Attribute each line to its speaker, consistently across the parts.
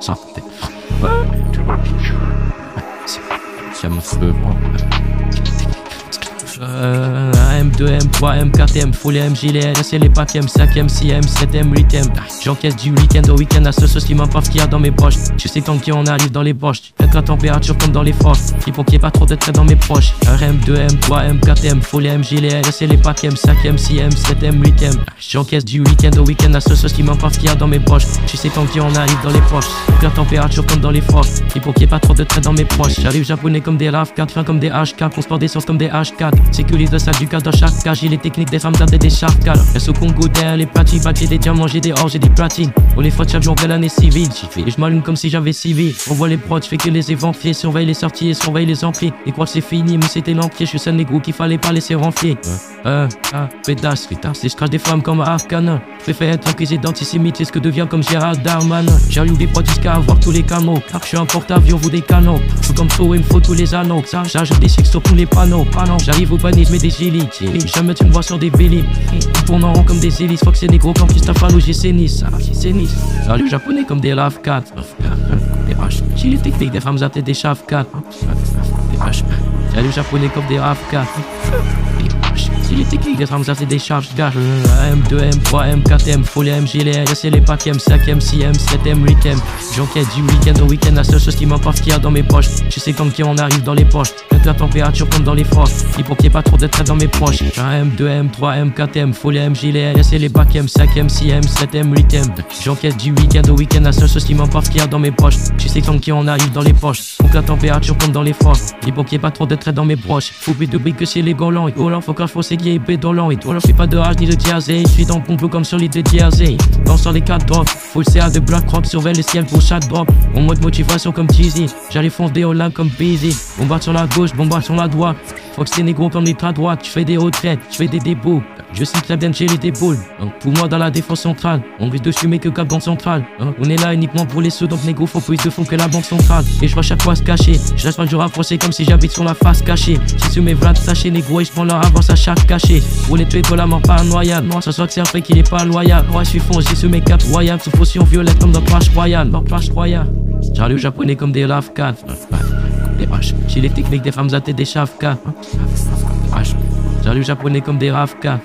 Speaker 1: santé. Ça me fait euh, AM2, M3, M4, M, full M, gilet, c'est les packs M, 5M, 6M, 7M, 8M. J'encaisse du week-end au week-end à ce sauce qui m'importe qu'il y a dans mes poches. Je sais quand qui on arrive dans les poches. Mettre la température comme dans les forces. N'y ait pas trop de traits dans mes proches. RM2, M3, M4M, full M, gilet, c'est les packs M, 5M, 6M, 7M, 8M. J'encaisse du week-end au week-end à ce sauce qui m'importe qu'il y a dans mes poches. Je sais quand qui on arrive dans les poches. La température comme dans les forces. N'y ait pas trop de traits dans mes proches. J'arrive japonais comme des RAV4, fin comme des HK, qu'on des sources comme des H4. Sécurise le sac du cas dans chaque cage. J'ai les techniques des femmes garder des car Elles au Congo derrière les platines. Pas des diamants, j'ai des or, j'ai des platines. On les fautes chaque jour belle l'année civile. Et je m'allume comme si j'avais civil. On voit les prods, fais que les éventriers. Surveille les sorties et surveille les amplis. Et crois que c'est fini, mais c'était l'empire. Je suis seul négro qu'il fallait pas laisser renfler. Euh, ah, pétasse, pétasse. Et je crache des femmes comme Arcana. Préfère être accusé ce que devient comme Gérald Darman. J'allume des prods jusqu'à avoir tous les canaux. Car je suis un porte-avions, vous des canaux. Je comme trop, il me faut tous les anneaux. Ça, j'ajoute des chics sur tous les panneaux. J'arrive au panier, je mets des gilets. Jamais tu me vois sur des vélis. Ils tournent en rond comme des hélices. Faut que c'est des gros comme Christophe j'ai Nice. J'ai Nice. Salut japonais comme des lave 4. Des vaches. J'ai les techniques des femmes tête des chaves 4. Des vaches. Salut japonais comme des raf 4. Si les techniques des femmes c'est des charges gage M2, M3, M4, M, full M, gilet, c'est les packs M, 5M, 6M, 7M, 8M. J'enquête du week-end au week-end, la seule chose qui m'importe qu'il y a dans mes poches. Je sais comme qui on arrive dans les poches. Mettre la température comme dans les forces. Il faut qu'il n'y ait pas trop de traits dans mes proches. M2, M3, M4, M, full M, gilet, c'est les packs M, 5M, 6M, 7M, 8M. J'enquête du week-end au week-end, la seule chose qui m'importe qu'il y a dans mes poches. Je sais comme qui on arrive dans les poches. Donc la température comme dans les forces. Il faut qu'il n'y ait pas trop de traits dans mes proches. Faut plus de que chez les golants. Golants, faut qu'il faut et pédolant. Et toi, je fais pas de rage ni de diazé. Je suis dans le complot comme sur l'île de Jersey. Dans sur les 4 drops. Full CA de Black Rock, surveille le ciel pour chaque drop. En mode motivation comme Cheesy. J'arrive fondé au comme Busy. Bombarde sur la gauche, bombarde sur la droite. Faut que c'est négro comme les à droite. Je fais des retraites, je fais des débouts. Je sais très bien j'ai les déboules. pour moi, dans la défense centrale, on vit de fumer que cap banque centrale. on est là uniquement pour les sous, donc négro faut plus de fond que la banque centrale. Et je vois chaque fois se cacher. Je reste pas le jour comme si j'habite sur la face cachée. J'ai sur mes vlads sachets négro et je prends leur avance à chaque cachet. Pour les tuer pour la mort paranoïale. Moi, ça soit que c'est un fait qu'il est pas loyal. Moi, je suis foncé sur mes caps royales. Sous potion violette comme dans Clash Royale. Dans Clash Royale. J'arrive au japonais comme des lave 4. J'ai les techniques des femmes tête des chaves 4. J'arrive japonais comme des 4.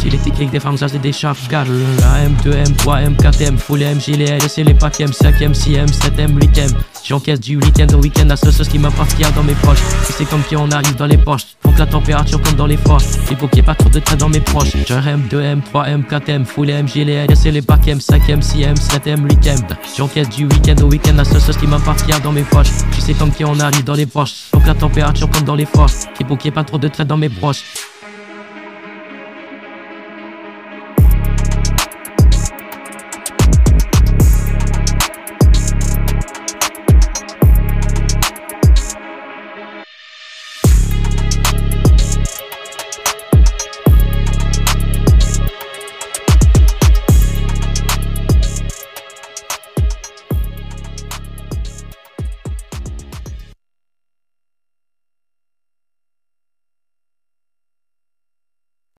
Speaker 1: Si les techniques des femmes, ça c'est des charges gars. M2, M3, M4, M, full M, gilet, c'est les packs M, 5M, 6M, 7M, 8M. J'encaisse du week-end au week-end à ce sauce qui a dans mes poches. Et c'est comme qui on arrive dans les poches. Faut que la température comme dans les forces. Il faut qu'il n'y ait pas trop de traits dans mes proches. J'ai M, 2M, 3M, 4M, full M, gilet, les M, 5M, 6M, 7M, 8M. J'encaisse du week-end au week-end à ce sauce qui a dans mes poches. Tu sais comme qui on arrive dans les poches. Faut que la température comme dans les forces. Il faut qu'il n'y ait pas trop de traits dans mes proches.